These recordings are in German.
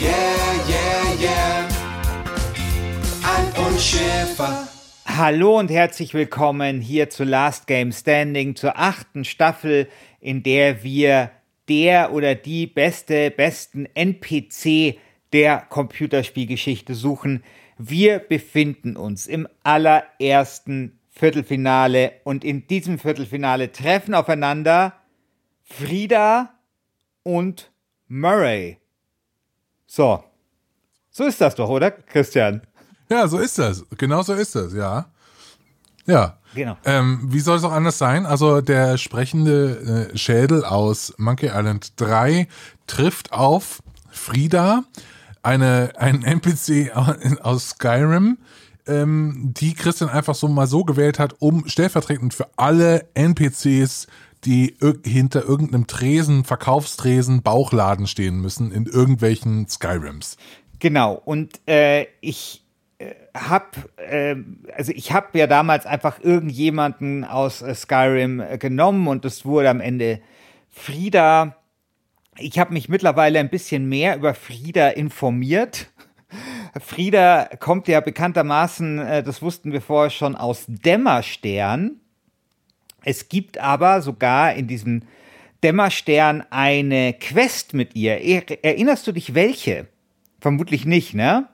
yeah, yeah, yeah. Alf und. Hallo und herzlich willkommen hier zu Last Game Standing, zur achten Staffel, in der wir der oder die beste, besten NPC der Computerspielgeschichte suchen. Wir befinden uns im allerersten Viertelfinale und in diesem Viertelfinale treffen aufeinander Frieda und Murray. So. So ist das doch, oder, Christian? Ja, so ist das. Genau so ist das, ja. Ja. Genau. Ähm, wie soll es auch anders sein? Also der sprechende äh, Schädel aus Monkey Island 3 trifft auf Frieda, eine, ein NPC aus Skyrim, ähm, die Christian einfach so mal so gewählt hat, um stellvertretend für alle NPCs, die hinter irgendeinem Tresen, Verkaufstresen, Bauchladen stehen müssen in irgendwelchen Skyrims. Genau. Und äh, ich äh, hab, äh, also ich habe ja damals einfach irgendjemanden aus äh, Skyrim äh, genommen und es wurde am Ende Frieda ich habe mich mittlerweile ein bisschen mehr über Frieda informiert. Frieda kommt ja bekanntermaßen, äh, das wussten wir vorher schon, aus Dämmerstern. Es gibt aber sogar in diesem Dämmerstern eine Quest mit ihr. Erinnerst du dich welche? Vermutlich nicht, ne?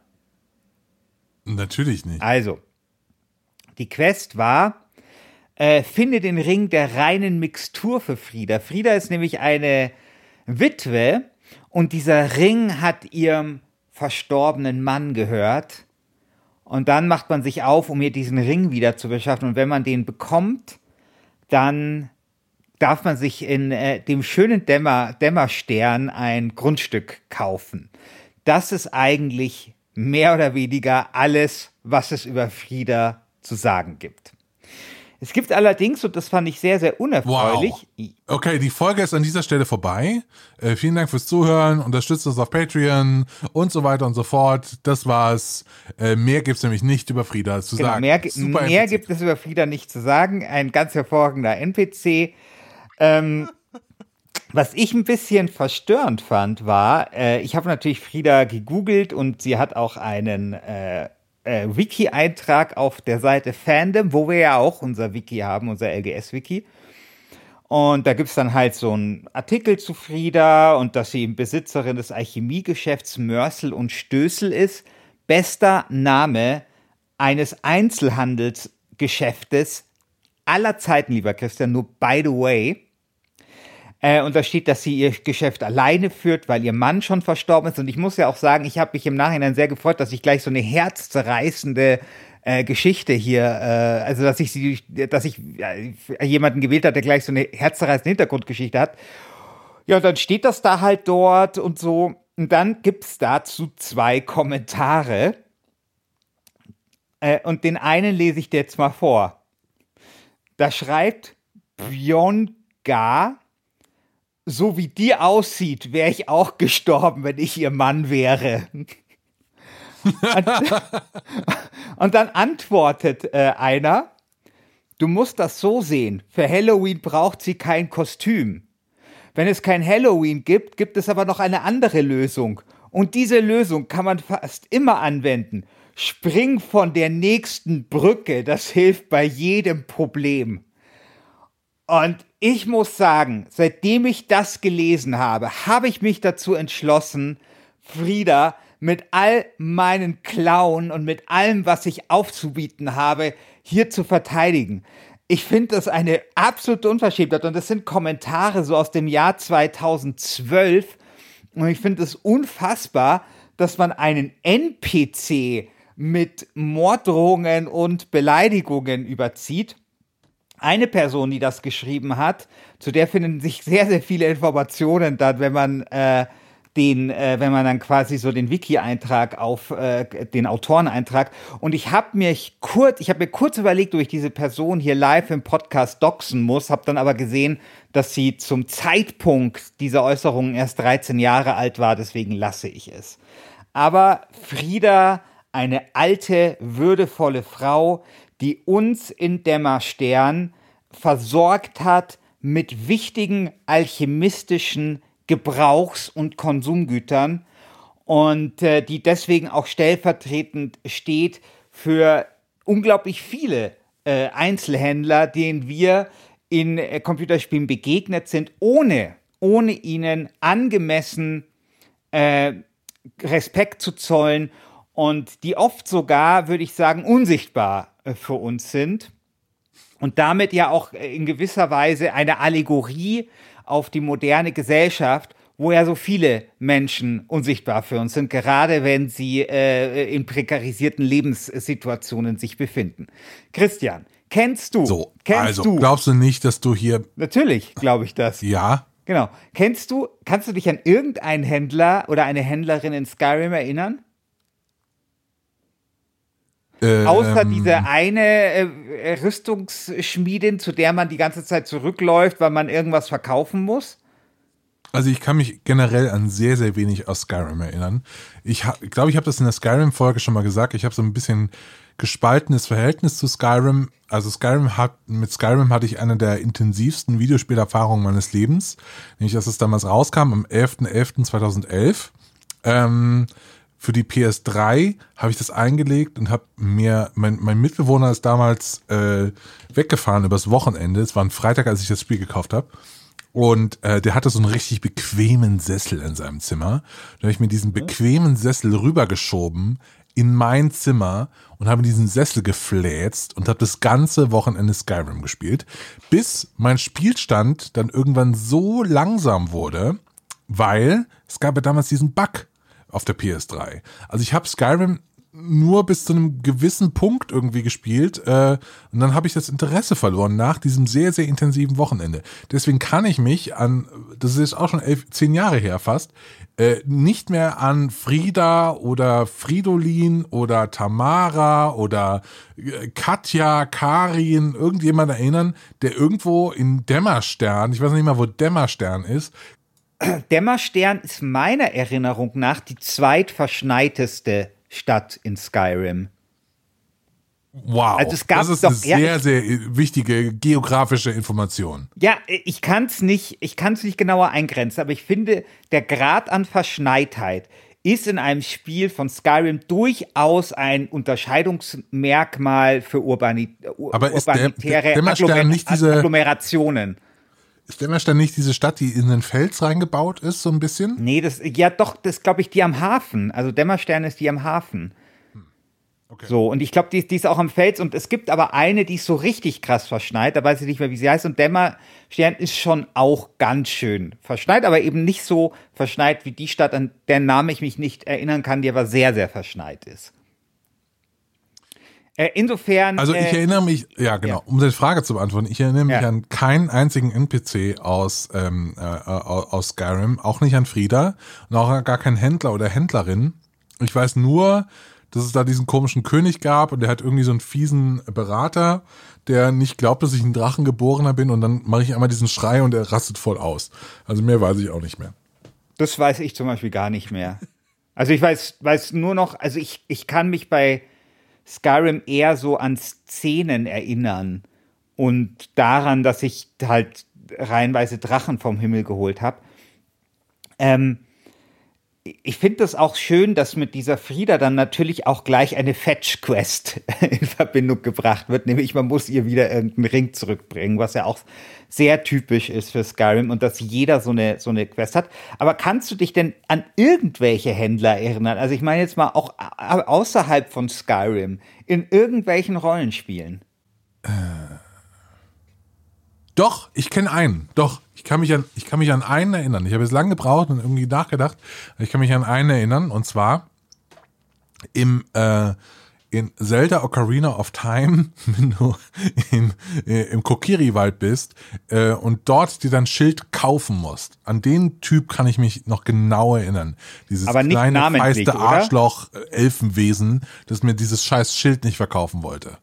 Natürlich nicht. Also, die Quest war, äh, finde den Ring der reinen Mixtur für Frieda. Frieda ist nämlich eine Witwe und dieser Ring hat ihrem verstorbenen Mann gehört. Und dann macht man sich auf, um ihr diesen Ring wieder zu beschaffen. Und wenn man den bekommt, dann darf man sich in äh, dem schönen Dämmer, Dämmerstern ein Grundstück kaufen. Das ist eigentlich mehr oder weniger alles, was es über Frieda zu sagen gibt. Es gibt allerdings, und das fand ich sehr, sehr unerfreulich. Wow. Okay, die Folge ist an dieser Stelle vorbei. Äh, vielen Dank fürs Zuhören, unterstützt uns auf Patreon und so weiter und so fort. Das war's. Äh, mehr gibt's nämlich nicht über Frieda zu genau, sagen. Mehr, mehr gibt es über Frieda nicht zu sagen. Ein ganz hervorragender NPC. Ähm, was ich ein bisschen verstörend fand, war, äh, ich habe natürlich Frieda gegoogelt und sie hat auch einen äh, äh, Wiki-Eintrag auf der Seite Fandom, wo wir ja auch unser Wiki haben, unser LGS-Wiki. Und da gibt es dann halt so einen Artikel zu Frieda und dass sie Besitzerin des Alchemiegeschäfts Mörsel und Stößel ist. Bester Name eines Einzelhandelsgeschäftes aller Zeiten, lieber Christian, nur by the way. Äh, und da steht, dass sie ihr Geschäft alleine führt, weil ihr Mann schon verstorben ist. Und ich muss ja auch sagen, ich habe mich im Nachhinein sehr gefreut, dass ich gleich so eine herzzerreißende äh, Geschichte hier, äh, also dass ich sie, dass ich äh, jemanden gewählt hat, der gleich so eine herzzerreißende Hintergrundgeschichte hat. Ja, und dann steht das da halt dort und so. Und dann gibt's dazu zwei Kommentare. Äh, und den einen lese ich dir jetzt mal vor. Da schreibt Bjonga, so wie die aussieht, wäre ich auch gestorben, wenn ich ihr Mann wäre. und, und, dann antwortet äh, einer, du musst das so sehen, für Halloween braucht sie kein Kostüm. Wenn es kein Halloween gibt, gibt es aber noch eine andere Lösung. Und diese Lösung kann man fast immer anwenden. Spring von der nächsten Brücke, das hilft bei jedem Problem. Und ich muss sagen, seitdem ich das gelesen habe, habe ich mich dazu entschlossen, Frieda mit all meinen Klauen und mit allem, was ich aufzubieten habe, hier zu verteidigen. Ich finde das eine absolute Unverschämtheit und das sind Kommentare so aus dem Jahr 2012 und ich finde es unfassbar, dass man einen NPC mit Morddrohungen und Beleidigungen überzieht. Eine Person, die das geschrieben hat, zu der finden sich sehr, sehr viele Informationen dann, wenn man äh, den, äh, wenn man dann quasi so den Wiki-Eintrag auf äh, den Autoreneintrag. Und ich habe mir kurz, ich habe mir kurz überlegt, ob ich diese Person hier live im Podcast doxen muss, habe dann aber gesehen, dass sie zum Zeitpunkt dieser Äußerungen erst 13 Jahre alt war, deswegen lasse ich es. Aber Frieda, eine alte, würdevolle Frau, die uns in Dämmerstern versorgt hat mit wichtigen alchemistischen Gebrauchs- und Konsumgütern und äh, die deswegen auch stellvertretend steht für unglaublich viele äh, Einzelhändler, denen wir in äh, Computerspielen begegnet sind, ohne, ohne ihnen angemessen äh, Respekt zu zollen und die oft sogar, würde ich sagen, unsichtbar für uns sind und damit ja auch äh, in gewisser Weise eine Allegorie auf die moderne Gesellschaft, wo ja so viele Menschen unsichtbar für uns sind, gerade wenn sie äh, in prekarisierten Lebenssituationen sich befinden. Christian, kennst du? So, kennst also du? glaubst du nicht, dass du hier. Natürlich glaube ich das. Ja. Genau. Kennst du, kannst du dich an irgendeinen Händler oder eine Händlerin in Skyrim erinnern? Äh, Außer ähm, diese eine äh, Rüstungsschmiedin, zu der man die ganze Zeit zurückläuft, weil man irgendwas verkaufen muss? Also ich kann mich generell an sehr, sehr wenig aus Skyrim erinnern. Ich glaube, ich, glaub, ich habe das in der Skyrim-Folge schon mal gesagt. Ich habe so ein bisschen gespaltenes Verhältnis zu Skyrim. Also Skyrim hat, mit Skyrim hatte ich eine der intensivsten Videospielerfahrungen meines Lebens. Nämlich, dass es damals rauskam am 11.11.2011. Ähm, für die PS3 habe ich das eingelegt und habe mir, mein, mein Mitbewohner ist damals äh, weggefahren übers Wochenende. Es war ein Freitag, als ich das Spiel gekauft habe. Und äh, der hatte so einen richtig bequemen Sessel in seinem Zimmer. Da habe ich mir diesen bequemen Sessel rübergeschoben in mein Zimmer und habe diesen Sessel gefläzt und habe das ganze Wochenende Skyrim gespielt, bis mein Spielstand dann irgendwann so langsam wurde, weil es gab ja damals diesen Bug auf der PS3. Also ich habe Skyrim nur bis zu einem gewissen Punkt irgendwie gespielt äh, und dann habe ich das Interesse verloren nach diesem sehr, sehr intensiven Wochenende. Deswegen kann ich mich an, das ist auch schon elf, zehn Jahre her fast, äh, nicht mehr an Frieda oder Fridolin oder Tamara oder äh, Katja, Karin, irgendjemand erinnern, der irgendwo in Dämmerstern, ich weiß nicht mal, wo Dämmerstern ist, Dämmerstern ist meiner Erinnerung nach die zweitverschneiteste Stadt in Skyrim. Wow, Also es gab das ist doch- eine ja, sehr, sehr geografische geografische Information. Ja, ich kann es nicht, ich kann es nicht genauer eingrenzen, aber ich finde, der Grad an Verschneitheit ist in einem Spiel von Skyrim durchaus ein Unterscheidungsmerkmal für Urbani Aber ist der- urbanitäre der Agglomer- nicht diese- Agglomerationen. Ist Dämmerstein nicht diese Stadt, die in den Fels reingebaut ist, so ein bisschen? Nee, das, ja doch, das glaube ich die am Hafen. Also Dämmerstern ist die am Hafen. Okay. So, und ich glaube, die, die ist auch am Fels. Und es gibt aber eine, die ist so richtig krass verschneit. Da weiß ich nicht mehr, wie sie heißt. Und Dämmerstern ist schon auch ganz schön verschneit, aber eben nicht so verschneit wie die Stadt, an deren Namen ich mich nicht erinnern kann, die aber sehr, sehr verschneit ist. Äh, insofern. Also ich äh, erinnere mich, ja genau, ja. um die Frage zu beantworten, ich erinnere mich Ja. an keinen einzigen NPC aus, ähm, äh, aus Skyrim, auch nicht an Frieda und auch gar keinen Händler oder Händlerin. Ich weiß nur, dass es da diesen komischen König gab und der hat irgendwie so einen fiesen Berater, der nicht glaubt, dass ich ein Drachengeborener bin und dann mache ich einmal diesen Schrei und er rastet voll aus. Also mehr weiß ich auch nicht mehr. Das weiß ich zum Beispiel gar nicht mehr. Also ich weiß, weiß nur noch, also ich, ich kann mich bei Skyrim eher so an Szenen erinnern und daran, dass ich halt reihenweise Drachen vom Himmel geholt habe. Ähm, ich finde das auch schön, dass mit dieser Frieda dann natürlich auch gleich eine Fetch-Quest in Verbindung gebracht wird, nämlich man muss ihr wieder irgendeinen Ring zurückbringen, was ja auch sehr typisch ist für Skyrim und dass jeder so eine, so eine Quest hat. Aber kannst du dich denn an irgendwelche Händler erinnern? Also ich meine jetzt mal auch au- außerhalb von Skyrim, in irgendwelchen Rollenspielen. Doch, ich kenne einen. Doch, ich kann mich an, ich kann mich an einen erinnern. Ich habe jetzt lange gebraucht und irgendwie nachgedacht. Ich kann mich an einen erinnern und zwar im äh, in Zelda Ocarina of Time, wenn du in, äh, im Kokiri-Wald bist äh, und dort dir dein Schild kaufen musst. An den Typ kann ich mich noch genau erinnern. Dieses Aber kleine, feiste? Arschloch-Elfenwesen, das mir dieses scheiß Schild nicht verkaufen wollte.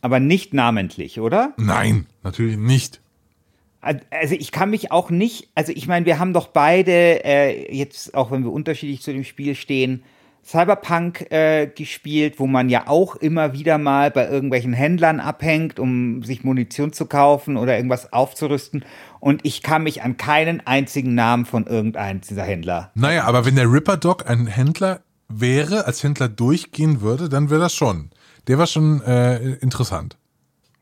Aber nicht namentlich, oder? Nein, natürlich nicht. Also ich kann mich auch nicht, also ich meine, wir haben doch beide, äh, jetzt auch wenn wir unterschiedlich zu dem Spiel stehen, Cyberpunk äh, gespielt, wo man ja auch immer wieder mal bei irgendwelchen Händlern abhängt, um sich Munition zu kaufen oder irgendwas aufzurüsten. Und ich kann mich an keinen einzigen Namen von irgendeinem dieser Händler. Naja, aber wenn der Ripper Dog ein Händler wäre, als Händler durchgehen würde, dann wäre das schon. Der war schon äh, interessant.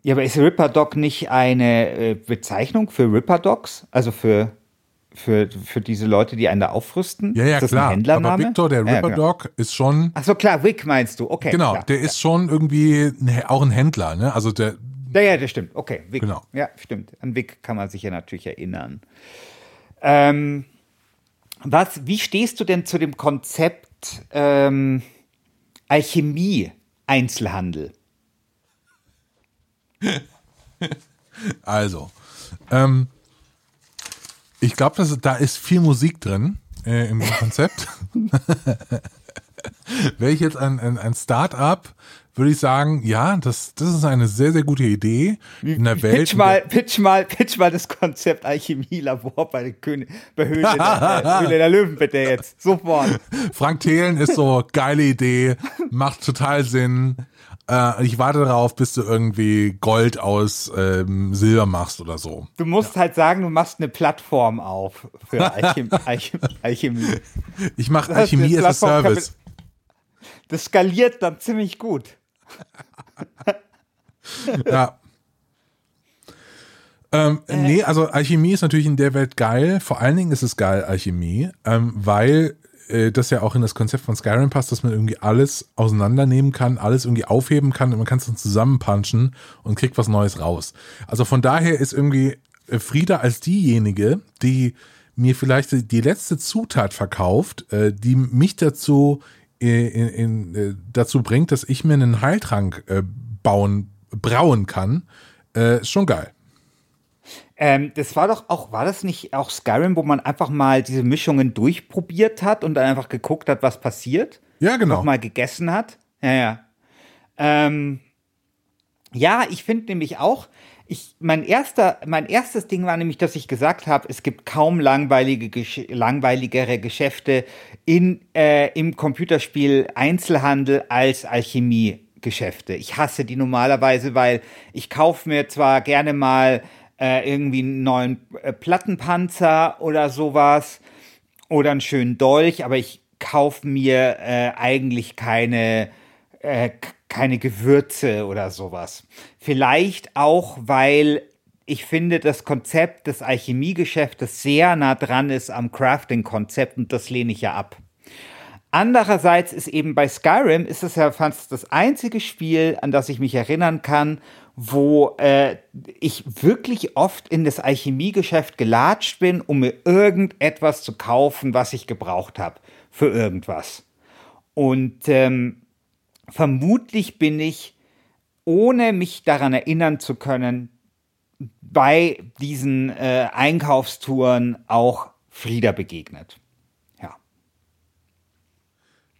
Ja, aber ist Ripper Dog nicht eine äh, Bezeichnung für Ripper Dogs? Also für, für, für diese Leute, die einen da aufrüsten? Ja, ja, ist das klar. Ein Händlername? Aber Victor, der Ja, Ripper genau. Dog, ist schon, Ach so, klar, Wick meinst du. Okay. genau, klar, der ist schon irgendwie auch ein Händler, ne? Also der, Ja, ja, das stimmt. Okay, Wick. Genau. Ja, stimmt. An Wick kann man sich ja natürlich erinnern. Ähm, was, wie stehst du denn zu dem Konzept ähm, Alchemie-Einzelhandel? also, ähm, ich glaube, da ist viel Musik drin äh, im Konzept. Wäre ich jetzt ein, ein, ein Start-up, würde ich sagen, ja, das, das ist eine sehr, sehr gute Idee in der Welt. Pitch mal, pitch mal, pitch mal das Konzept Alchemie-Labor bei, den König, bei Höhle, der, äh, Höhle der Löwen bitte jetzt. Sofort. Frank Thelen ist so, geile Idee, macht total Sinn. Äh, ich warte darauf, bis du irgendwie Gold aus ähm, Silber machst oder so. Du musst halt sagen, du machst eine Plattform auf für Alchem Alchem Alchemie. Ich mache Alchemie die as a Plattform kann Service. Das skaliert dann ziemlich gut. Ja. Ähm, nee, also Alchemie ist natürlich in der Welt geil. Vor allen Dingen ist es geil, Alchemie, ähm, weil äh, das ja auch in das Konzept von Skyrim passt, dass man irgendwie alles auseinandernehmen kann, alles irgendwie aufheben kann und man kann es dann zusammenpunchen und kriegt was Neues raus. Also von daher ist irgendwie äh, Frieda als diejenige, die mir vielleicht die- letzte Zutat verkauft, äh, die mich dazu äh, in, äh, dazu bringt, dass ich mir einen Heiltrank äh, bauen, brauen kann, äh, schon geil. Ähm, das war doch auch, war das nicht auch Skyrim, wo man einfach mal diese Mischungen durchprobiert hat und dann einfach geguckt hat, was passiert? Ja, genau. Noch mal gegessen hat? Ja, ja. Ähm, ja, ich finde nämlich auch, ich, mein, erster, mein erstes Ding war nämlich, dass ich gesagt habe, es gibt kaum langweilige, Gesch- langweiligere Geschäfte in, äh, im Computerspiel Einzelhandel als Alchemiegeschäfte. Ich hasse die normalerweise, weil ich kaufe mir zwar gerne mal äh, irgendwie einen neuen äh, Plattenpanzer oder sowas oder einen schönen Dolch, aber ich kaufe mir äh, eigentlich keine, äh, keine Gewürze oder sowas. Vielleicht auch, weil ich finde, das Konzept des Alchemiegeschäftes sehr nah dran ist am Crafting-Konzept und das lehne ich ja ab. Andererseits ist eben bei Skyrim ist es ja fast das einzige Spiel, an das ich mich erinnern kann, wo äh, ich wirklich oft in das Alchemiegeschäft gelatscht bin, um mir irgendetwas zu kaufen, was ich gebraucht habe für irgendwas. Und ähm, vermutlich bin ich, ohne mich daran erinnern zu können, bei diesen äh, Einkaufstouren auch Frieda begegnet. Ja.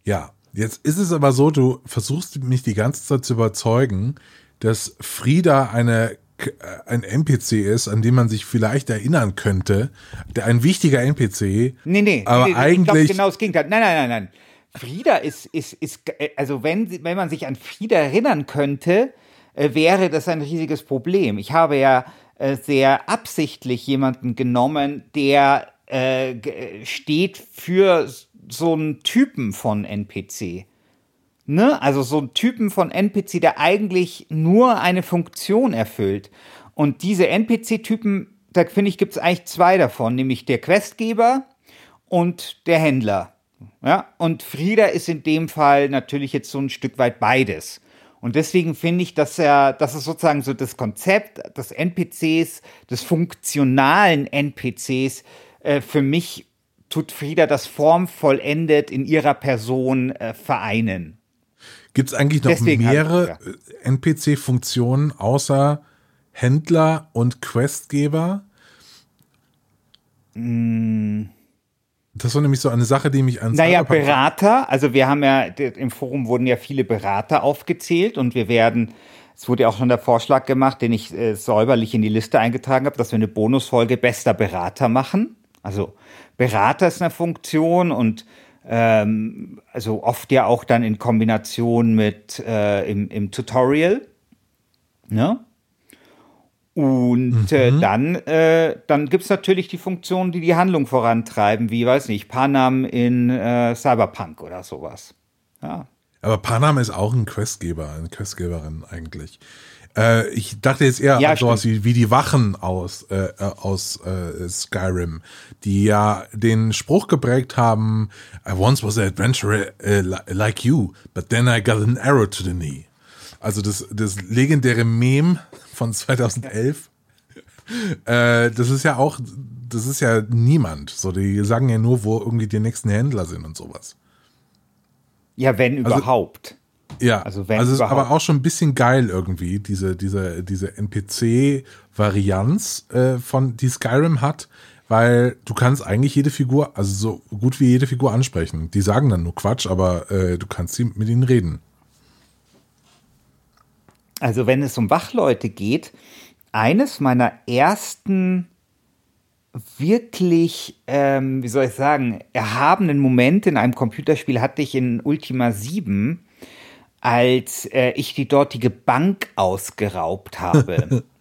Ja, jetzt ist es aber so, du versuchst mich die ganze Zeit zu überzeugen, dass Frieda eine äh, ein NPC ist, an den man sich vielleicht erinnern könnte, der ein wichtiger NPC. Nee, nee, aber nee, eigentlich ich genau das Gegenteil. Nein, nein, nein, nein. Frieda ist, ist, ist, äh, also wenn, wenn man sich an Frieda erinnern könnte, äh, wäre das ein riesiges Problem. Ich habe ja sehr absichtlich jemanden genommen, der äh, steht für so einen Typen von NPC. Ne? Also so einen Typen von NPC, der eigentlich nur eine Funktion erfüllt. Und diese NPC-Typen, da finde ich, gibt es eigentlich zwei davon, nämlich der Questgeber und der Händler. Ja? Und Frieda ist in dem Fall natürlich jetzt so ein Stück weit beides. Und deswegen finde ich, dass er, das ist sozusagen so das Konzept des NPCs, des funktionalen NPCs, äh, für mich tut Frieda das formvollendet in ihrer Person äh, vereinen. Gibt es eigentlich noch Deswegen mehrere halt, NPC-Funktionen außer Händler und Questgeber? Das war nämlich so eine Sache, die mich an Naja, Berater, also wir haben ja, im Forum wurden ja viele Berater aufgezählt und wir werden, es wurde ja auch schon der Vorschlag gemacht, den ich äh, säuberlich in die Liste eingetragen habe, dass wir eine Bonusfolge bester Berater machen. Also Berater ist eine Funktion und ähm, also oft ja auch dann in Kombination mit äh, im, im Tutorial. Ne? Und äh, dann, äh, dann gibt es natürlich die Funktionen, die die Handlung vorantreiben, wie, weiß nicht, Panam in äh, Cyberpunk oder sowas. Ja. Aber Panam ist auch ein Questgeber, eine Questgeberin eigentlich. Äh, ich dachte jetzt eher Ja, an sowas wie, wie die Wachen aus, äh, äh, aus äh, Skyrim, die ja den Spruch geprägt haben, I once was an adventurer li- like you, but then I got an arrow to the knee. Also das, das legendäre Meme von 2011. Äh, das ist ja auch, das ist ja niemand. So, die sagen ja nur, wo irgendwie die nächsten Händler sind und sowas. Ja, wenn überhaupt. Ja, Also also, wenn es ist aber auch schon ein bisschen geil irgendwie, diese, diese, diese NPC-Varianz äh, von, die Skyrim hat, weil du kannst eigentlich jede Figur, also so gut wie jede Figur ansprechen. Die sagen dann nur Quatsch, aber äh, du kannst sie mit ihnen reden. Also wenn es um Wachleute geht, eines meiner ersten wirklich, ähm, wie soll ich sagen, erhabenen Momente in einem Computerspiel hatte ich in Ultima 7, als äh, ich die dortige Bank ausgeraubt habe.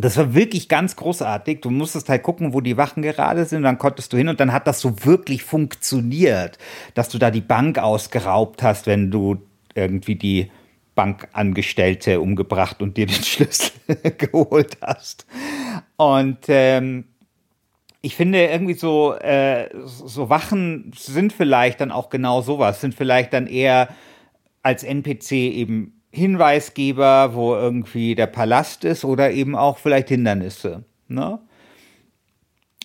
Das war wirklich ganz großartig. Du musstest halt gucken, wo die Wachen gerade sind, und dann konntest du hin und dann hat das so wirklich funktioniert, dass du da die Bank ausgeraubt hast, wenn du irgendwie die Bankangestellte umgebracht und dir den Schlüssel geholt hast. Und ähm, ich finde irgendwie so, äh, so Wachen sind vielleicht dann auch genau sowas, sind vielleicht dann eher als NPC eben Hinweisgeber, wo irgendwie der Palast ist oder eben auch vielleicht Hindernisse. Ne?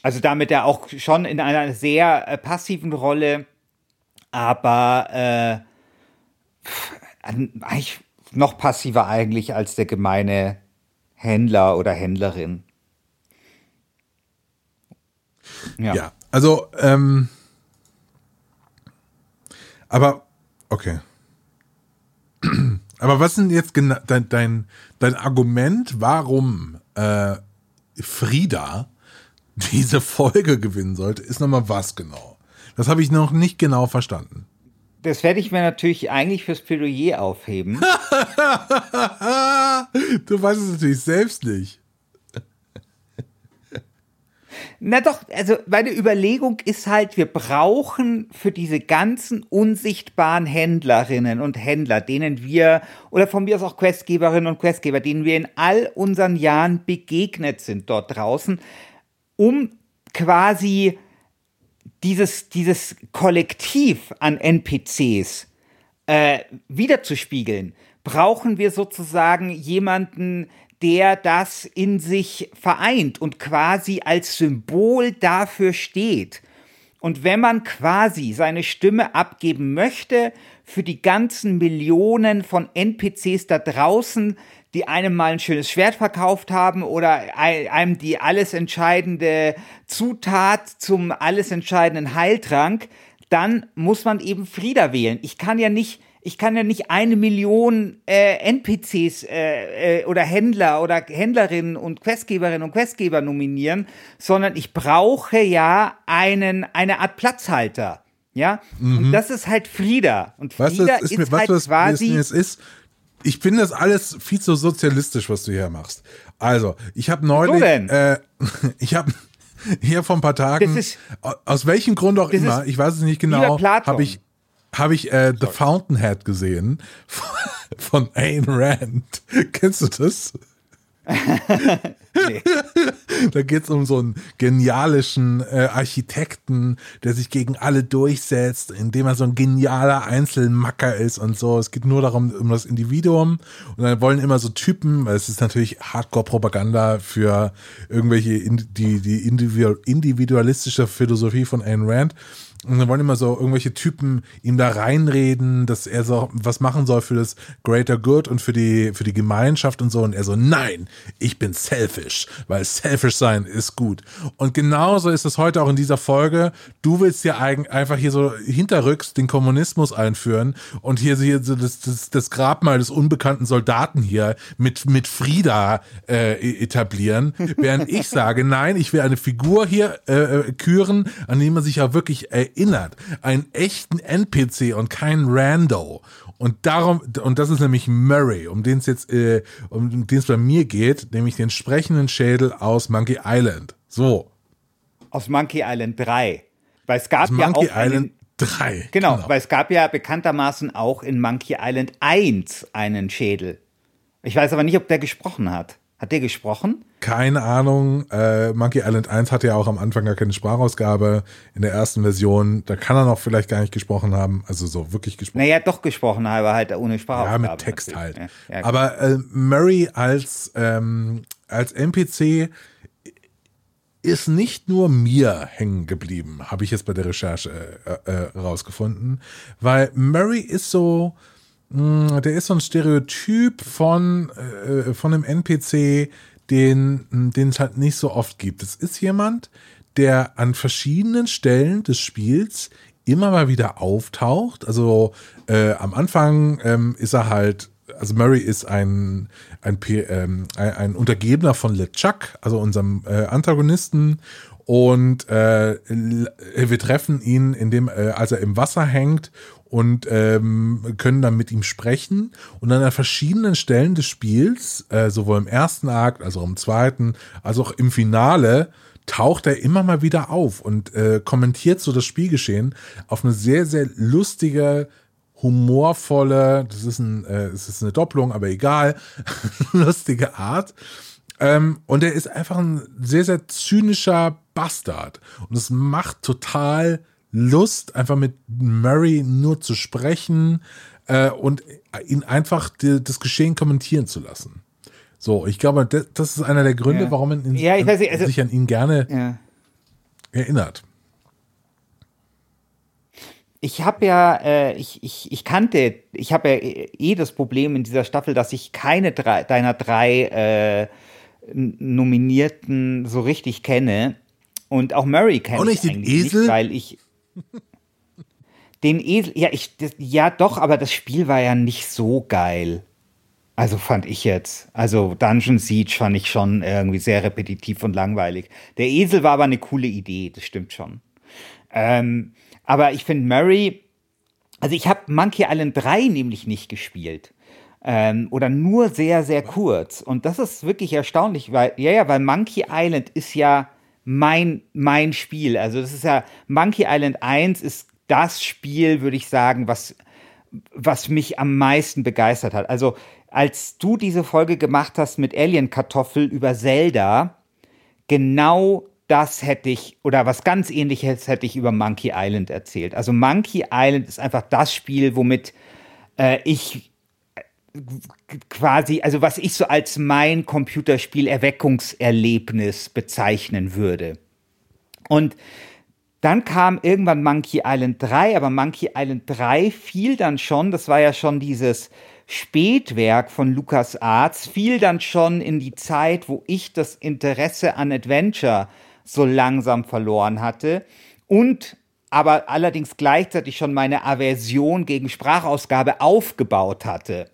Also damit er auch schon in einer sehr äh, passiven Rolle, aber äh, eigentlich noch passiver eigentlich als der gemeine Händler oder Händlerin. Ja. Ja, also, ähm, aber, okay. Aber was sind jetzt genau dein, dein, dein Argument, warum äh, Frieda diese Folge gewinnen sollte, ist nochmal was genau? Das habe ich noch nicht genau verstanden. Das werde ich mir natürlich eigentlich fürs Plädoyer aufheben. du weißt es natürlich selbst nicht. Na doch, also meine Überlegung ist halt, wir brauchen für diese ganzen unsichtbaren Händlerinnen und Händler, denen wir, oder von mir aus auch Questgeberinnen und Questgeber, denen wir in all unseren Jahren begegnet sind dort draußen, um quasi dieses, dieses Kollektiv an NPCs äh, wiederzuspiegeln, brauchen wir sozusagen jemanden, der das in sich vereint und quasi als Symbol dafür steht. Und wenn man quasi seine Stimme abgeben möchte für die ganzen Millionen von NPCs da draußen, die einem mal ein schönes Schwert verkauft haben oder einem die alles entscheidende Zutat zum alles entscheidenden Heiltrank, dann muss man eben Frieda wählen. Ich kann ja nicht ich kann ja nicht eine Million äh, NPCs äh, äh, oder Händler oder Händlerinnen und Questgeberinnen und Questgeber nominieren, sondern ich brauche ja einen eine Art Platzhalter. Ja, und das ist halt Frieda. Und Weißt du, Frieda es ist ist, mir, weißt halt was quasi. es ist? Ich finde das alles viel zu sozialistisch, was du hier machst. Also, ich habe neulich, äh, ich habe hier vor ein paar Tagen, ist- aus welchem Grund auch immer, ich weiß es nicht genau, habe ich habe ich äh, The Fountainhead gesehen von Ayn Rand. Kennst du das? nee. Da geht es um so einen genialischen äh, Architekten, der sich gegen alle durchsetzt, indem er so ein genialer Einzelmacker ist und so. Es geht nur darum, um das Individuum. Und dann wollen immer so Typen, weil es ist natürlich Hardcore-Propaganda für irgendwelche, die, die individualistische Philosophie von Ayn Rand. Und dann wollen immer so irgendwelche Typen ihm da reinreden, dass er so was machen soll für das Greater Good und für die, für die Gemeinschaft und so. Und er so, nein, ich bin selfish, weil selfish sein ist gut. Und genauso ist es heute auch in dieser Folge. Du willst ja einfach hier so hinterrücks den Kommunismus einführen und hier, so das, das, das Grabmal des unbekannten Soldaten hier mit, mit Frieda äh, etablieren. Während ich sage, nein, ich will eine Figur hier äh, äh küren, an die man sich ja wirklich äh, erinnert. Einen echten NPC und keinen Rando. Und darum, und das ist nämlich Murray, um den es jetzt, äh, um den es bei mir geht, nämlich den sprechenden Schädel aus Monkey Island. So. Aus Monkey Island 3. Weil es gab aus ja Monkey auch Island einen, 3. Genau, genau, weil es gab ja bekanntermaßen auch in Monkey Island 1 einen Schädel. Ich weiß aber nicht, ob der gesprochen hat. Hat der gesprochen? Keine Ahnung. Äh, Monkey Island 1 hatte ja auch am Anfang gar keine Sprachausgabe. In der ersten Version, da kann er noch vielleicht gar nicht gesprochen haben. Also so wirklich gesprochen. Naja, doch gesprochen, aber halt ohne Sprachausgabe. Ja, mit Text natürlich. halt. Ja, ja, aber äh, Murray als, ähm, als NPC ist nicht nur mir hängen geblieben, habe ich jetzt bei der Recherche äh, äh, rausgefunden. Weil Murray ist so der ist so ein Stereotyp von, äh, von einem NPC, den, den es halt nicht so oft gibt. Es ist jemand, der an verschiedenen Stellen des Spiels immer mal wieder auftaucht. Also äh, am Anfang ähm, ist er halt, also Murray ist ein, ein, ähm, ein, Untergebener von LeChuck, also unserem äh, Antagonisten. Und äh, wir treffen ihn, indem, äh, als er im Wasser hängt und ähm, können dann mit ihm sprechen. Und an verschiedenen Stellen des Spiels, äh, sowohl im ersten Akt, als auch im zweiten, als auch im Finale, taucht er immer mal wieder auf und äh, kommentiert so das Spielgeschehen auf eine sehr, sehr lustige, humorvolle, das ist, ein, äh, das ist eine Doppelung, aber egal, lustige Art. Ähm, und er ist einfach ein sehr, sehr zynischer Bastard. Und es macht total Lust, einfach mit Murray nur zu sprechen äh, und ihn einfach die, das Geschehen kommentieren zu lassen. So, ich glaube, das, ist einer der Gründe, ja. warum man in, ja, nicht, also, sich an ihn gerne ja. erinnert. Ich habe ja, äh, ich, ich, ich kannte, ich habe ja eh das Problem in dieser Staffel, dass ich keine drei, deiner drei äh, Nominierten so richtig kenne. Und auch Murray kenne auch nicht ich den Esel? nicht, weil ich den Esel, ja, ich, das, ja doch, aber das Spiel war ja nicht so geil. Also fand ich jetzt. Also Dungeon Siege fand ich schon irgendwie sehr repetitiv und langweilig. Der Esel war aber eine coole Idee, das stimmt schon. Ähm, aber ich finde Murray, also ich habe Monkey Island 3 nämlich nicht gespielt. Ähm, oder nur sehr, sehr kurz. Und das ist wirklich erstaunlich, weil, ja, ja, weil Monkey Island ist ja mein, mein Spiel. Also das ist ja, Monkey Island 1 ist das Spiel, würde ich sagen, was, was mich am meisten begeistert hat. Also als du diese Folge gemacht hast mit Alien Kartoffel über Zelda, genau das hätte ich, oder was ganz ähnliches hätte ich über Monkey Island erzählt. Also Monkey Island ist einfach das Spiel, womit äh, ich quasi, also was ich so als mein Computerspiel-Erweckungserlebnis bezeichnen würde. Und dann kam irgendwann Monkey Island 3, aber Monkey Island 3 fiel dann schon, das war ja schon dieses Spätwerk von Lucas Arts, fiel dann schon in die Zeit, wo ich das Interesse an Adventure so langsam verloren hatte und aber allerdings gleichzeitig schon meine Aversion gegen Sprachausgabe aufgebaut hatte.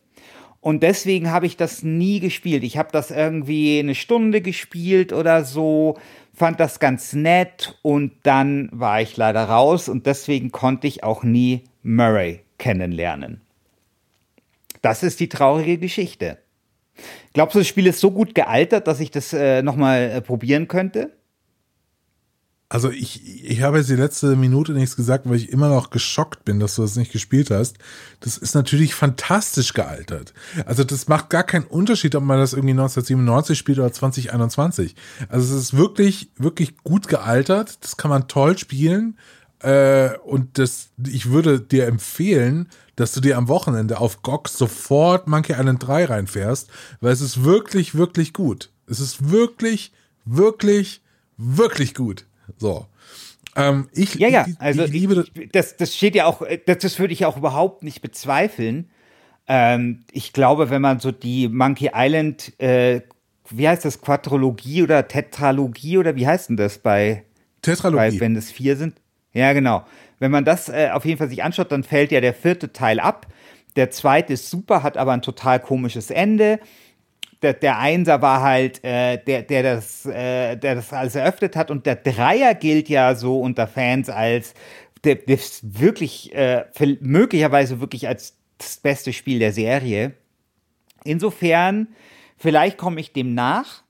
Und deswegen habe ich das nie gespielt. Ich habe das irgendwie eine Stunde gespielt oder so, fand das ganz nett und dann war ich leider raus und deswegen konnte ich auch nie Murray kennenlernen. Das ist die traurige Geschichte. Glaubst du, das Spiel ist so gut gealtert, dass ich das äh, nochmal äh, probieren könnte? Also ich, ich habe jetzt die letzte Minute nichts gesagt, weil ich immer noch geschockt bin, dass du das nicht gespielt hast. Das ist natürlich fantastisch gealtert. Also das macht gar keinen Unterschied, ob man das irgendwie 1997 spielt oder 2021. Also es ist wirklich, wirklich gut gealtert. Das kann man toll spielen. Äh, und das, ich würde dir empfehlen, dass du dir am Wochenende auf GOG sofort Monkey Island 3 reinfährst, weil es ist wirklich, wirklich gut. Es ist wirklich, wirklich, wirklich gut. So. Ähm, ich, Ja, ja, also ich liebe ich, das, das steht ja auch, das, das würde ich auch überhaupt nicht bezweifeln. Ähm, ich glaube, wenn man so die Monkey Island, äh, wie heißt das, Quadrologie oder Tetralogie oder wie heißt denn das bei, Tetralogie. bei wenn es vier sind? Ja, genau. Wenn man das äh, auf jeden Fall sich anschaut, dann fällt ja der vierte Teil ab. Der zweite ist super, hat aber ein total komisches Ende. Der, der Einser war halt äh, der, der, das, äh, der das alles eröffnet hat. Und der Dreier gilt ja so unter Fans als der, das wirklich, äh, möglicherweise wirklich als das beste Spiel der Serie. Insofern, vielleicht komme ich dem nach.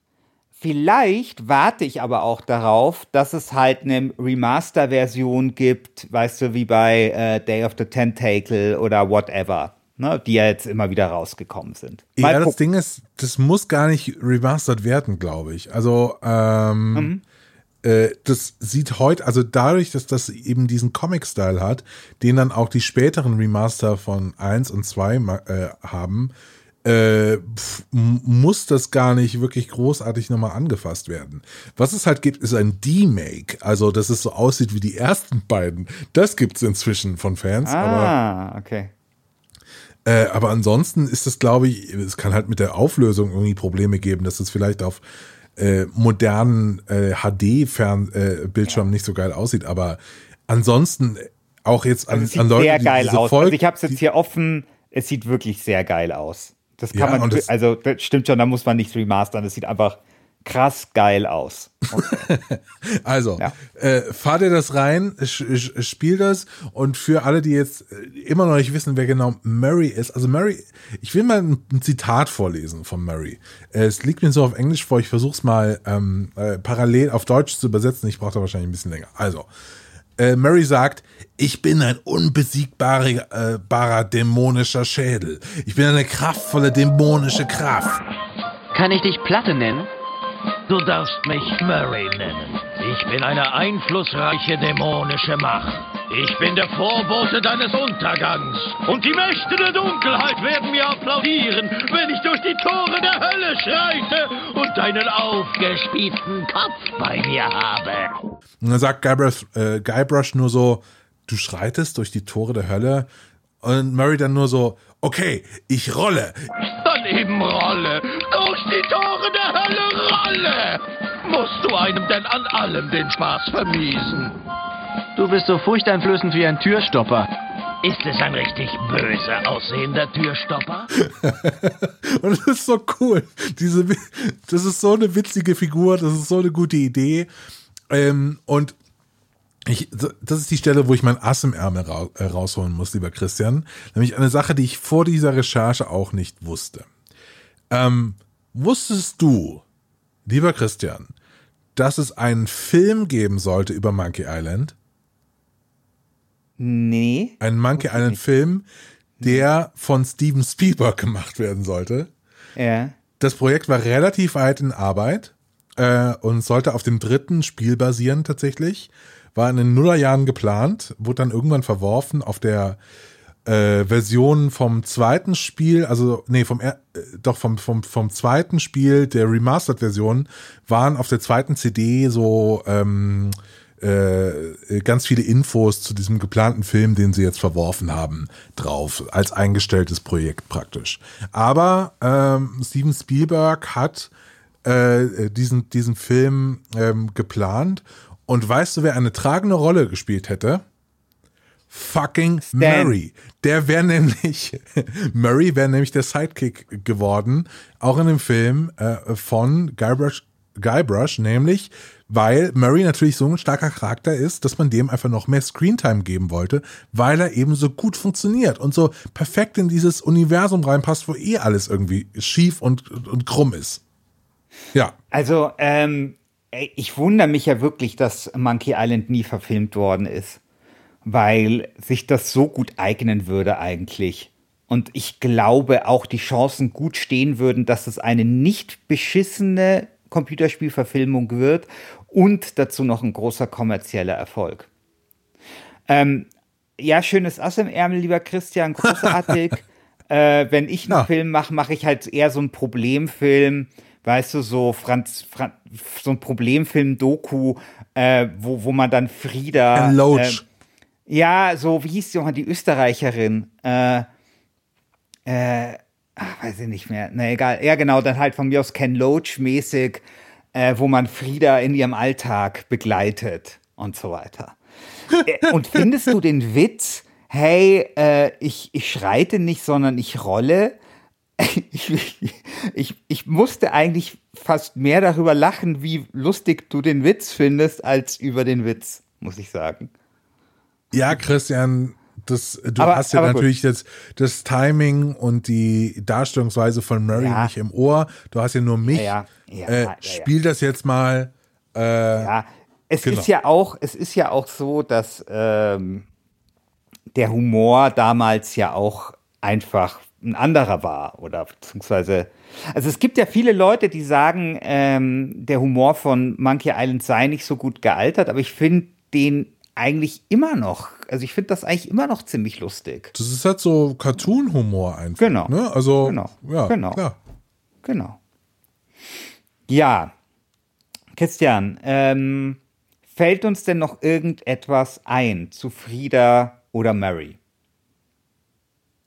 Vielleicht warte ich aber auch darauf, dass es halt eine Remaster-Version gibt, weißt du, wie bei äh, Day of the Tentacle oder whatever, ne, die ja jetzt immer wieder rausgekommen sind. Mal Ja, das. Ding ist, das muss gar nicht remastered werden, glaube ich. Also, ähm, Mhm. äh, das sieht heute, also dadurch, dass das eben diesen Comic-Style hat, den dann auch die späteren Remaster von 1 und 2 ma- äh, haben, äh, pf, muss das gar nicht wirklich großartig nochmal angefasst werden. Was es halt gibt, ist ein D-Make, also dass es so aussieht wie die ersten beiden. Das gibt's inzwischen von Fans, aber Ah, okay. Äh, aber ansonsten ist es, glaube ich, es kann halt mit der Auflösung irgendwie Probleme geben, dass es vielleicht auf äh, modernen äh, HD-Bildschirmen nicht so geil aussieht. Aber ansonsten auch jetzt an, Also es sieht an Leute, sehr die geil diese aus. Folge, also ich habe es jetzt hier offen. Es sieht wirklich sehr geil aus. Das kann Ja, man, das- also das stimmt schon, da muss man nichts remastern. Das sieht einfach krass geil aus. Also, Ja. äh, fahr dir das rein, spiel das und für alle, die jetzt äh, immer noch nicht wissen, wer genau Murray ist, also Murray, ich will mal ein, Zitat vorlesen von Murray. Äh, es liegt mir so auf Englisch vor, ich versuche es mal ähm, äh, parallel auf Deutsch zu übersetzen, ich brauche da wahrscheinlich ein bisschen länger. Also, äh, Murray sagt, ich bin ein unbesiegbarer äh, barer dämonischer Schädel. Ich bin eine kraftvolle dämonische Kraft. Kann ich dich Platte nennen? Du darfst mich Murray nennen. Ich bin eine einflussreiche dämonische Macht. Ich bin der Vorbote deines Untergangs. Und die Mächte der Dunkelheit werden mir applaudieren, wenn ich durch die Tore der Hölle schreite und deinen aufgespießten Kopf bei mir habe. Und dann sagt Guybrush, äh, Guybrush nur so, du schreitest durch die Tore der Hölle. Und Murray dann nur so, okay, ich rolle. Dann eben rolle. Durch die Tore der Hölle rolle. Musst du einem denn an allem den Spaß vermiesen? Du bist so furchteinflößend wie ein Türstopper. Ist es ein richtig böse aussehender Türstopper? Und das ist so cool. Diese, das ist so eine witzige Figur, das ist so eine gute Idee. Ähm, und ich, das ist die Stelle, wo ich mein Ass im Ärmel ra äh, rausholen muss, lieber Christian. Nämlich eine Sache, die ich vor dieser Recherche auch nicht wusste. Ähm, wusstest du, lieber Christian, dass es einen Film geben sollte über Monkey Island? Nee. Einen Monkey Island Film, der von Steven Spielberg gemacht werden sollte. Ja. Das Projekt war relativ weit in Arbeit äh, und sollte auf dem dritten Spiel basieren tatsächlich. War in den Nullerjahren geplant, wurde dann irgendwann verworfen auf der äh, Version vom zweiten Spiel, also nee, vom äh, doch vom, vom, vom zweiten Spiel, der Remastered-Version, waren auf der zweiten CD so ähm, äh, ganz viele Infos zu diesem geplanten Film, den sie jetzt verworfen haben, drauf, als eingestelltes Projekt praktisch. Aber ähm, Steven Spielberg hat äh, diesen, diesen Film ähm, geplant und weißt du, wer eine tragende Rolle gespielt hätte? Fucking Stan. Murray. Der wäre nämlich, Murray wäre nämlich der Sidekick geworden, auch in dem Film äh, von Guybrush, Guybrush, nämlich, weil Murray natürlich so ein starker Charakter ist, dass man dem einfach noch mehr Screentime geben wollte, weil er eben so gut funktioniert und so perfekt in dieses Universum reinpasst, wo eh alles irgendwie schief und, und krumm ist. Ja, Also, ähm, ich wundere mich ja wirklich, dass Monkey Island nie verfilmt worden ist, weil sich das so gut eignen würde eigentlich. Und ich glaube auch die Chancen gut stehen würden, dass es eine nicht beschissene Computerspielverfilmung wird und dazu noch ein großer kommerzieller Erfolg. Ähm, ja, schönes Ass im Ärmel, lieber Christian, großartig. äh, wenn ich einen Ja. Film mache, mache ich halt eher so einen Problemfilm, weißt du, so Franz, Fran so ein Problemfilm-Doku, äh, wo, wo man dann Frieda. Äh, ja, so, wie hieß die nochmal, die Österreicherin? Äh, äh, ach, weiß ich nicht mehr. Na egal. Ja, genau, dann halt von mir aus Ken Loach-mäßig, äh, wo man Frieda in ihrem Alltag begleitet und so weiter. Äh, und findest du den Witz, hey, äh, ich, ich schreite nicht, sondern ich rolle? Ich, ich, ich musste eigentlich fast mehr darüber lachen, wie lustig du den Witz findest, als über den Witz, muss ich sagen. Ja, Christian, das, du Aber- hast ja aber gut. natürlich das, das Timing und die Darstellungsweise von Murray Ja. nicht im Ohr. Du hast ja nur mich. Ja, ja, äh, spiel das jetzt mal. Äh, Ja, es Genau. ist ja auch, es ist ja auch so, dass ähm, der Humor damals ja auch einfach ein anderer war oder beziehungsweise, also es gibt ja viele Leute, die sagen, ähm, der Humor von Monkey Island sei nicht so gut gealtert, aber ich finde den eigentlich immer noch, also ich finde das eigentlich immer noch ziemlich lustig. das ist halt so Cartoon-Humor einfach. Genau. Ne? Also, Genau. ja, Genau. klar. Genau. Ja, Christian, ähm, fällt uns denn noch irgendetwas ein zu Frieda oder Mary?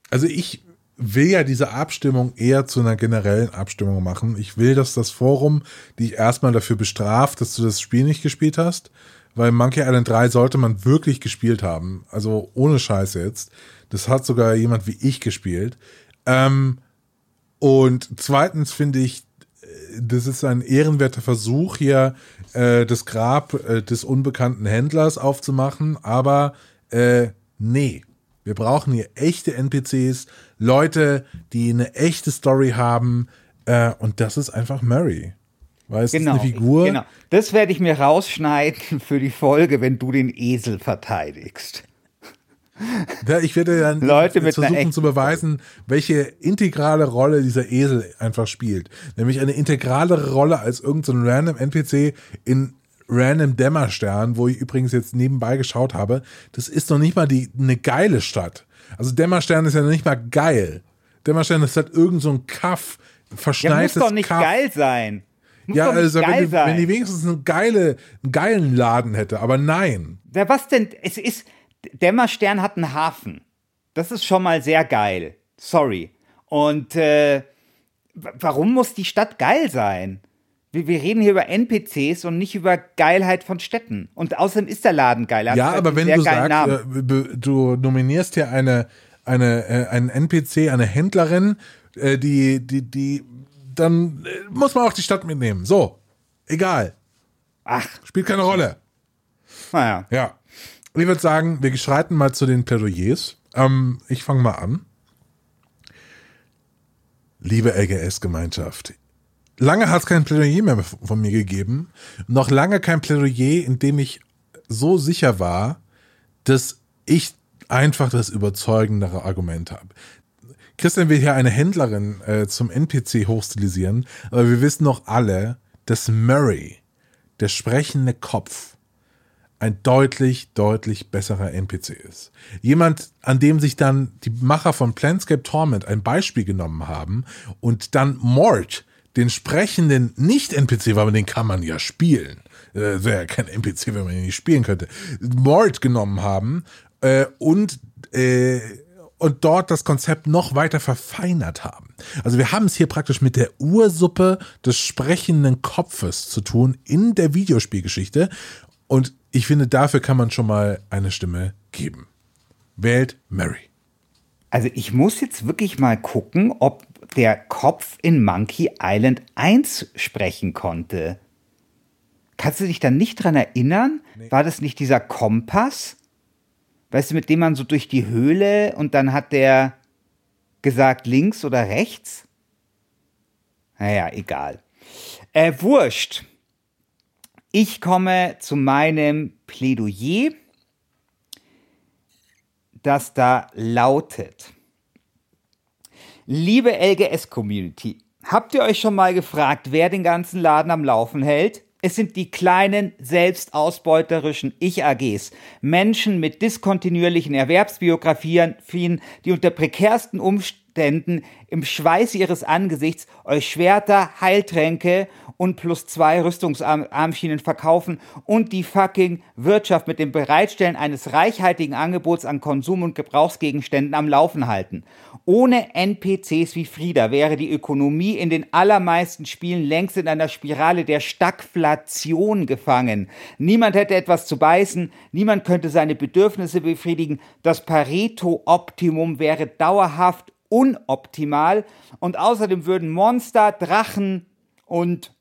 Also ich will ja diese Abstimmung eher zu einer generellen Abstimmung machen. Ich will, dass das Forum dich erstmal dafür bestraft, dass du das Spiel nicht gespielt hast, weil Monkey Island 3 sollte man wirklich gespielt haben. Also ohne Scheiß jetzt. Das hat sogar jemand wie ich gespielt. Ähm, und zweitens finde ich, äh, das ist ein ehrenwerter Versuch hier, äh, das Grab äh, des unbekannten Händlers aufzumachen, aber äh, nee. Wir brauchen hier echte NPCs, Leute, die eine echte Story haben, äh, und das ist einfach Mary. Weil es Genau. ist eine Figur. Genau. Das werde ich mir rausschneiden für die Folge, wenn du den Esel verteidigst. Ja, ich werde dann Leute versuchen zu beweisen, welche integrale Rolle dieser Esel einfach spielt. Nämlich eine integralere Rolle als irgendein so random NPC in Random Dämmerstern, wo ich übrigens jetzt nebenbei geschaut habe. Das ist noch nicht mal die, eine geile Stadt. Also Dämmerstern ist ja noch nicht mal geil. Dämmerstern ist halt irgend so ein Kaff, Ja, muss verschneites doch nicht Kaff. geil sein. Muss Ja, also wenn die, wenn die wenigstens einen, geile, einen geilen Laden hätte, aber nein. Ja, was denn? Es ist, Dämmerstern hat einen Hafen. Das ist schon mal sehr geil. Sorry. Und äh, warum muss die Stadt geil sein? Wir, wir reden hier über NPCs und nicht über Geilheit von Städten. Und außerdem ist der Laden geil. Er Ja, halt aber wenn du sagst, Namen. äh, du nominierst hier eine, eine, äh, einen NPC, eine Händlerin, äh, die, die, die, dann äh, muss man auch die Stadt mitnehmen. So, egal, Ach, spielt keine Rolle. naja. Ja, ich würde sagen, wir schreiten mal zu den Plädoyers. Ähm, ich fange mal an. Liebe LGS-Gemeinschaft, lange hat es kein Plädoyer mehr von mir gegeben. Noch lange kein Plädoyer, in dem ich so sicher war, dass ich einfach das überzeugendere Argument habe. Christian will hier eine Händlerin äh, zum NPC hochstilisieren, aber wir wissen doch alle, dass Murray, der sprechende Kopf, ein deutlich, deutlich besserer NPC ist. Jemand, an dem sich dann die Macher von Planscape Torment ein Beispiel genommen haben und dann Mort, den sprechenden Nicht-NPC, weil den kann man ja spielen. Äh, Wäre ja kein NPC, wenn man ihn nicht spielen könnte. Mort genommen haben äh, und äh, und dort das Konzept noch weiter verfeinert haben. Also wir haben es hier praktisch mit der Ursuppe des sprechenden Kopfes zu tun in der Videospielgeschichte. Und ich finde, dafür kann man schon mal eine Stimme geben. Wählt Mary. Also ich muss jetzt wirklich mal gucken, ob der Kopf in Monkey Island 1 sprechen konnte. Kannst du dich da nicht dran erinnern? War das nicht dieser Kompass? Weißt du, mit dem man so durch die Höhle und dann hat der gesagt links oder rechts? Naja, egal. Äh, wurscht. Ich komme zu meinem Plädoyer, das da lautet. Liebe LGS-Community, habt ihr euch schon mal gefragt, wer den ganzen Laden am Laufen hält? Es sind die kleinen, selbstausbeuterischen Ich-AGs. Menschen mit diskontinuierlichen Erwerbsbiografien, die unter prekärsten Umständen im Schweiß ihres Angesichts euch Schwerter, Heiltränke und plus zwei Rüstungsarmschienen verkaufen und die fucking Wirtschaft mit dem Bereitstellen eines reichhaltigen Angebots an Konsum- und Gebrauchsgegenständen am Laufen halten. Ohne NPCs wie Frieda wäre die Ökonomie in den allermeisten Spielen längst in einer Spirale der Stagflation gefangen. Niemand hätte etwas zu beißen, niemand könnte seine Bedürfnisse befriedigen, das Pareto-Optimum wäre dauerhaft unoptimal und außerdem würden Monster, Drachen und,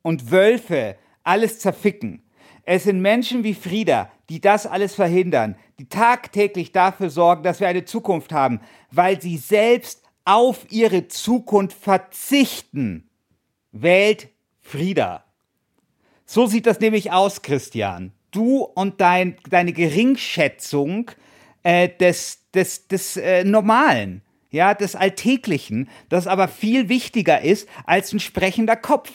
und Wölfe alles zerficken. Es sind Menschen wie Frieda, die das alles verhindern, die tagtäglich dafür sorgen, dass wir eine Zukunft haben, weil sie selbst auf ihre Zukunft verzichten. Wählt Frieda. So sieht das nämlich aus, Christian. Du und dein, deine Geringschätzung äh, des, des, des äh, Normalen, ja, des Alltäglichen, das aber viel wichtiger ist als ein sprechender Kopf.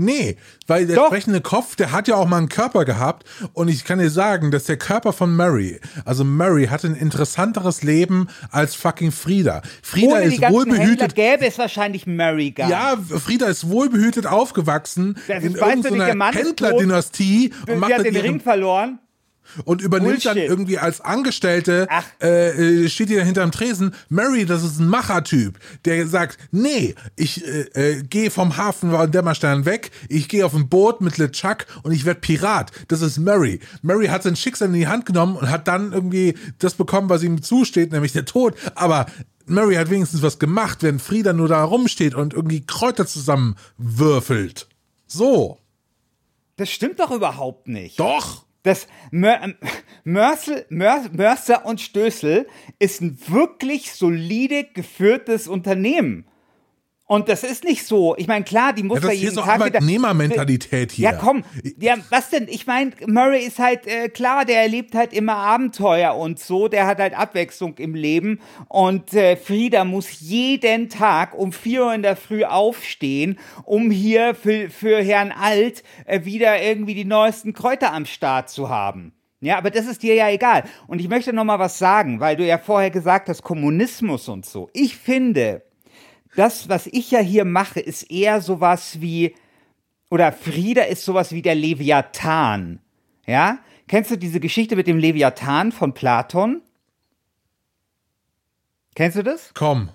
Nee, weil der Doch. sprechende Kopf, der hat ja auch mal einen Körper gehabt und ich kann dir sagen, dass der Körper von Mary, also Mary hatte ein interessanteres Leben als fucking Frieda. Frieda Ohne ist wohlbehütet. Händler gäbe es wahrscheinlich Mary gar Ja, Frieda ist wohlbehütet aufgewachsen Das in irgendeiner ist Händlerdynastie und macht hat den Ring verloren. Und übernimmt dann Bullshit. irgendwie als Angestellte, äh, äh, steht die da hinterm Tresen. Mary, das ist ein Machertyp, der sagt, nee, ich äh, äh, gehe vom Hafen von Dämmerstern weg, ich gehe auf ein Boot mit LeChuck und ich werde Pirat. Das ist Mary. Mary hat sein Schicksal in die Hand genommen und hat dann irgendwie das bekommen, was ihm zusteht, nämlich der Tod. Aber Mary hat wenigstens was gemacht, während Frieda nur da rumsteht und irgendwie Kräuter zusammenwürfelt. So. Das stimmt doch überhaupt nicht. Doch. Das Mör ähm, Mörsel, Mörs, Mörser und Stößel ist ein wirklich solide geführtes Unternehmen. Und das ist nicht so. Ich meine, klar, die muss Ja, das hier jeden ist doch Tag wieder- Arbeitnehmermentalität hier. Ja, komm. Ja, was denn? Ich meine, Murray ist halt, äh, klar, der erlebt halt immer Abenteuer und so. Der hat halt Abwechslung im Leben. Und äh, Frieda muss jeden Tag um 4 Uhr in der Früh aufstehen, um hier für, für Herrn Alt äh, wieder irgendwie die neuesten Kräuter am Start zu haben. Ja, aber das ist dir ja egal. Und ich möchte noch mal was sagen, weil du ja vorher gesagt hast, Kommunismus und so. Ich finde, das, was ich ja hier mache, ist eher sowas wie, oder Frieda ist sowas wie der Leviathan. Ja? Kennst du diese Geschichte mit dem Leviathan von Platon? Kennst du das? Komm.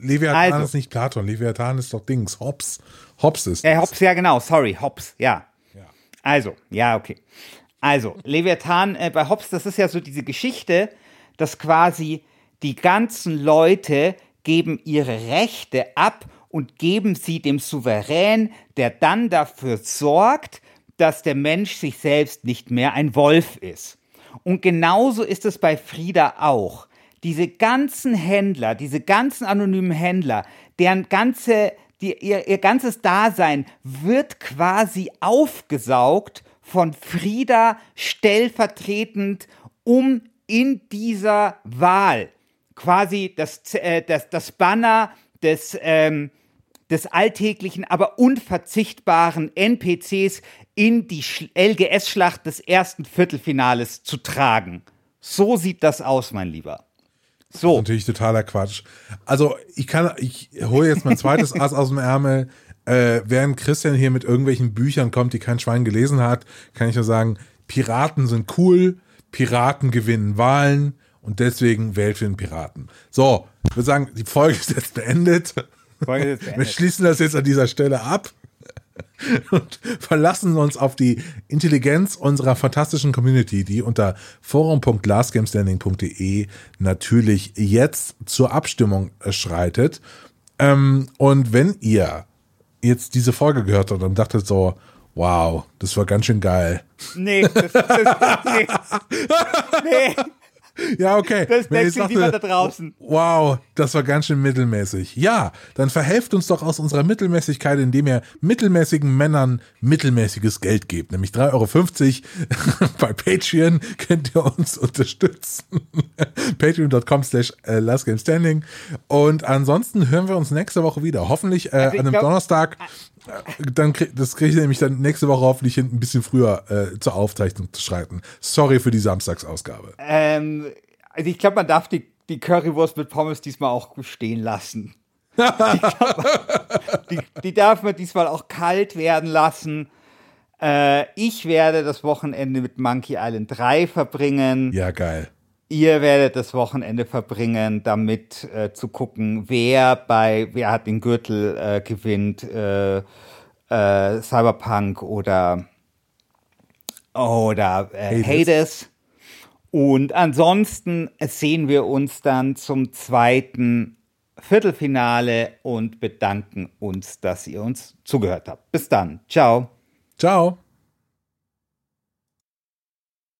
Leviathan Also. ist nicht Platon. Leviathan ist doch Dings. Hobbes. Hobbes ist. Ja, das. Hobbes, ja genau, sorry, Hobbes, ja. Also, ja, okay. Also, Leviathan äh, bei Hobbes, das ist ja so diese Geschichte, dass quasi die ganzen Leute geben ihre Rechte ab und geben sie dem Souverän, der dann dafür sorgt, dass der Mensch sich selbst nicht mehr ein Wolf ist. Und genauso ist es bei Frieda auch. Diese ganzen Händler, diese ganzen anonymen Händler, deren ganze, die, ihr, ihr ganzes Dasein wird quasi aufgesaugt von Frieda stellvertretend, um in dieser Wahl quasi das, äh, das, das Banner des, ähm, des alltäglichen, aber unverzichtbaren NPCs in die Sch- LGS-Schlacht des ersten Viertelfinales zu tragen. So sieht das aus, mein Lieber. So, Natürlich totaler Quatsch. Also ich kann, ich hole jetzt mein zweites Ass aus dem Ärmel. Äh, während Christian hier mit irgendwelchen Büchern kommt, die kein Schwein gelesen hat, kann ich nur sagen, Piraten sind cool, Piraten gewinnen Wahlen und deswegen wählt für den Piraten. So, ich würde sagen, die Folge ist jetzt beendet. Folge ist Wir beendet. schließen das jetzt an dieser Stelle ab und verlassen uns auf die Intelligenz unserer fantastischen Community, die unter forum.lastgamestanding.de natürlich jetzt zur Abstimmung äh, schreitet. Ähm, und wenn ihr jetzt diese Folge gehört habt und dachtet so, wow, das war ganz schön geil. nee, das, das, nee, nee, Ja, okay. Das sich niemand da draußen. Wow, das war ganz schön mittelmäßig. Ja, dann verhelft uns doch aus unserer Mittelmäßigkeit, indem ihr mittelmäßigen Männern mittelmäßiges Geld gebt. Nämlich 3,50 Euro bei Patreon könnt ihr uns unterstützen. Patreon.com slash äh, lastgamestanding. Und ansonsten hören wir uns nächste Woche wieder. Hoffentlich äh, Also an einem glaub- Donnerstag. Dann krieg, das kriege ich nämlich dann nächste Woche hoffentlich hin, ein bisschen früher äh, zur Aufzeichnung zu schreiten. Sorry für die Samstagsausgabe. Ähm, also ich glaube, man darf die, die Currywurst mit Pommes diesmal auch stehen lassen. Ich glaub, die, die darf man diesmal auch kalt werden lassen. Äh, ich werde das Wochenende mit Monkey Island 3 verbringen. Ja, geil. Ihr werdet das Wochenende verbringen, damit äh, zu gucken, wer bei wer hat den Gürtel äh, gewinnt, äh, äh, Cyberpunk oder oder äh, Hades. Hades. Und ansonsten sehen wir uns dann zum zweiten Viertelfinale und bedanken uns, dass ihr uns zugehört habt. Bis dann. Ciao. Ciao.